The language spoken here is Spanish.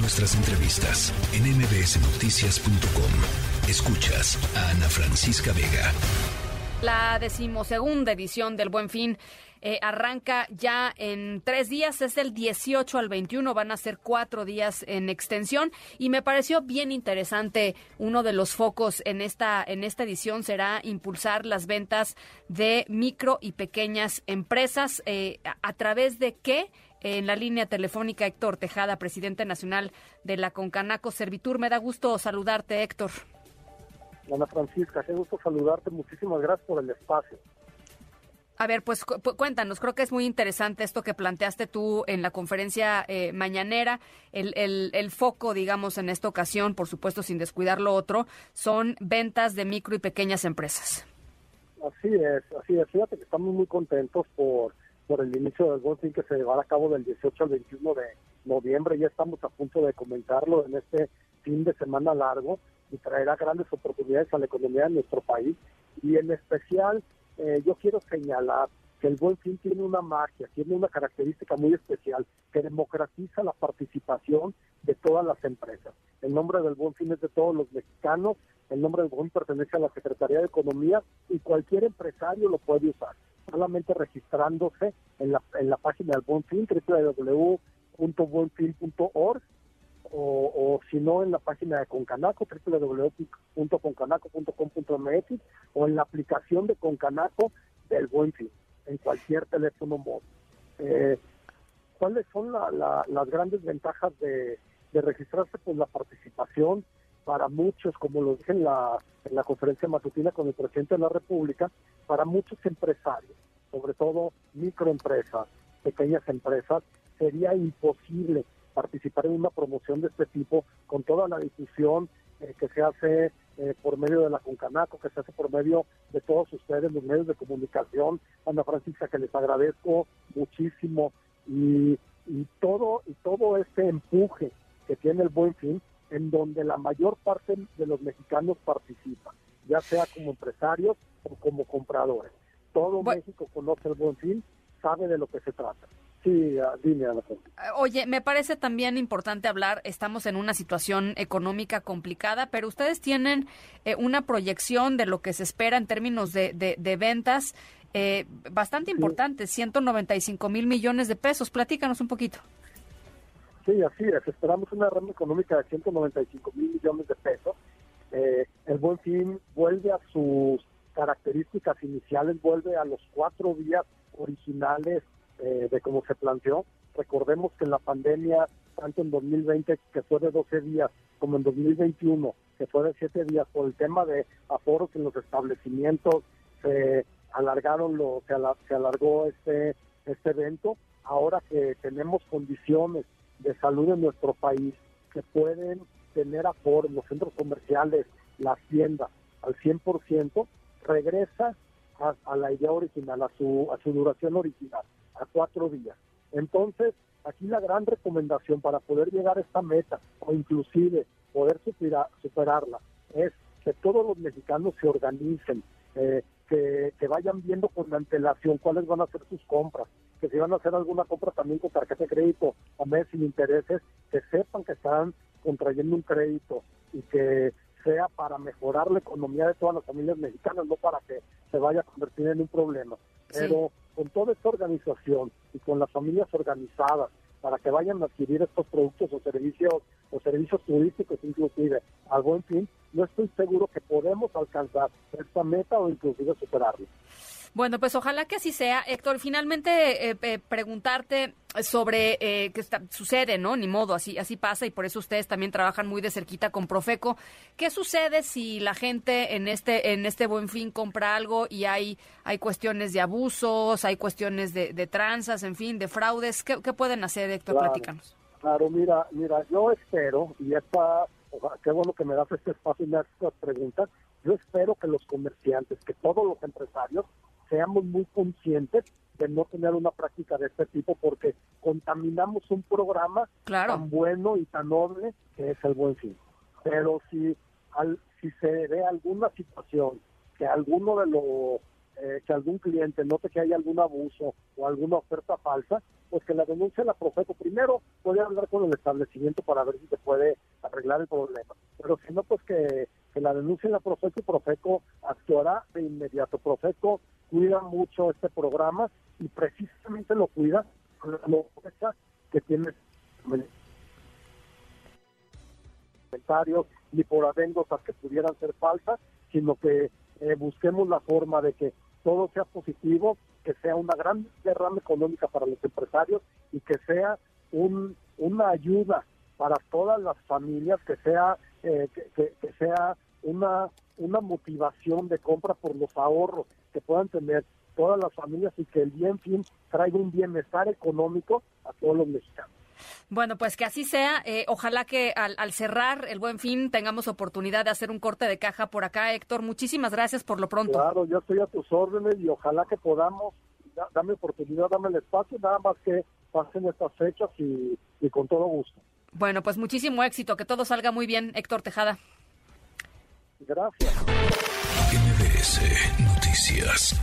Nuestras entrevistas en mbsnoticias.com. Escuchas a Ana Francisca Vega. La decimosegunda edición del Buen Fin eh, arranca ya en tres días, es del 18 al 21, van a ser cuatro días en extensión y me pareció bien interesante. Uno de los focos en esta, en esta edición será impulsar las ventas de micro y pequeñas empresas. Eh, a, través de qué? En la línea telefónica Héctor Tejada, presidente nacional de la Concanaco Servitur. Me da gusto saludarte, Héctor. Ana Francisca, qué gusto saludarte. Muchísimas gracias por el espacio. A ver, pues cuéntanos, creo que es muy interesante esto que planteaste tú en la conferencia eh, mañanera. El, el, foco, digamos, en esta ocasión, por supuesto, sin descuidar lo otro, son ventas de micro y pequeñas empresas. Así es, así es. Fíjate que estamos muy contentos por, por el inicio del Buen que se llevará a cabo del 18 al 21 de noviembre. Ya estamos a punto de comentarlo en este fin de semana largo y traerá grandes oportunidades a la economía de nuestro país y en especial eh, yo quiero señalar que el Buen Fin tiene una magia, tiene una característica muy especial que democratiza la participación de todas las empresas. El nombre del Buen Fin es de todos los mexicanos, el nombre del Buen pertenece a la Secretaría de Economía y cualquier empresario lo puede usar, solamente registrándose en la, en la página del Buen Fin, www.buenfin.org o, o si no en la página de Concanaco, www.concanaco.com.mx o en la aplicación de Concanaco del Buen Fin, en cualquier teléfono móvil. Eh, ¿Cuáles son las grandes ventajas de, registrarse? Pues la participación para muchos, como lo dije en la, en la conferencia matutina con el presidente de la República, para muchos empresarios, sobre todo microempresas, pequeñas empresas, sería imposible participar en una promoción de este tipo con toda la difusión eh, que se hace eh, por medio de la Concanaco, que se hace por medio de todos ustedes, los medios de comunicación. Ana Francisca, que les agradezco muchísimo y, y todo y todo este empuje que tiene el Buen Fin, en donde la mayor parte de los mexicanos participan, ya sea como empresarios o como compradores. Todo México conoce el Buen Fin, sabe de lo que se trata. Sí, dime, Oye, me parece también importante hablar, estamos en una situación económica complicada, pero ustedes tienen eh, una proyección de lo que se espera en términos de, de, ventas eh, bastante importante, 195 mil millones de pesos. Platícanos un poquito. Sí, así es. Esperamos una rama económica de 195 mil millones de pesos. Eh, el Buen Fin vuelve a sus características iniciales, vuelve a los cuatro días originales eh, de cómo se planteó. Recordemos que la pandemia, tanto en 2020, que fue de 12 días, como en 2021, que fue de 7 días, por el tema de aforos en los establecimientos, se alargaron, lo, se, se alargó este, este evento. Ahora que tenemos condiciones de salud en nuestro país que pueden tener aforos, los centros comerciales, las tiendas al 100%, regresa a, la idea original, a su, a su duración original a cuatro días. Entonces, aquí la gran recomendación para poder llegar a esta meta o inclusive poder superarla es que todos los mexicanos se organicen, eh, que, que, vayan viendo con antelación cuáles van a ser sus compras, que si van a hacer alguna compra también con tarjeta de crédito a mes sin intereses, que sepan que están contrayendo un crédito y que sea para mejorar la economía de todas las familias mexicanas, no para que se vaya a convertir en un problema. Pero con toda esta organización y con las familias organizadas para que vayan a adquirir estos productos o servicios o servicios turísticos inclusive al buen fin, no estoy seguro que podemos alcanzar esta meta o inclusive superarla. Bueno, pues ojalá que así sea. Héctor, finalmente eh, eh, preguntarte sobre eh, qué sucede, ¿no? Ni modo, así, así pasa y por eso ustedes también trabajan muy de cerquita con Profeco. ¿Qué sucede si la gente en este, en este buen fin compra algo y hay, hay cuestiones de abusos, hay cuestiones de, de tranzas, en fin, de fraudes? ¿Qué, pueden hacer, Héctor? Claro, Platícanos. Claro, mira, mira, yo espero, y esta, qué bueno que me das este espacio y me haces estas preguntas, yo espero que los comerciantes, que todos los empresarios seamos muy conscientes de no tener una práctica de este tipo porque contaminamos un programa tan bueno y tan noble que es el buen fin. Pero si al, si se ve alguna situación que alguno de los eh, que algún cliente note que hay algún abuso o alguna oferta falsa, pues que la denuncia la Profeco. Primero, puede hablar con el establecimiento para ver si se puede arreglar el problema. Pero si no, pues que, que la denuncia la Profeco y Profeco actuará de inmediato. Profeco cuida mucho este programa y precisamente lo cuida con la que tiene comentarios ni por anécdotas que pudieran ser falsas, sino que eh, busquemos la forma de que todo sea positivo, que sea una gran derrama económica para los empresarios y que sea un, una ayuda para todas las familias, que sea eh, que, que, sea una una motivación de compra por los ahorros que puedan tener todas las familias y que el bien fin traiga un bienestar económico a todos los mexicanos. Bueno, pues que así sea. Eh, ojalá que al, al, cerrar el buen fin tengamos oportunidad de hacer un corte de caja por acá, Héctor. Muchísimas gracias por lo pronto. Claro, yo estoy a tus órdenes y ojalá que podamos, dame oportunidad, dame el espacio, nada más que pasen estas fechas y, y con todo gusto. Bueno, pues muchísimo éxito, que todo salga muy bien, Héctor Tejada. Gracias. MBS Noticias.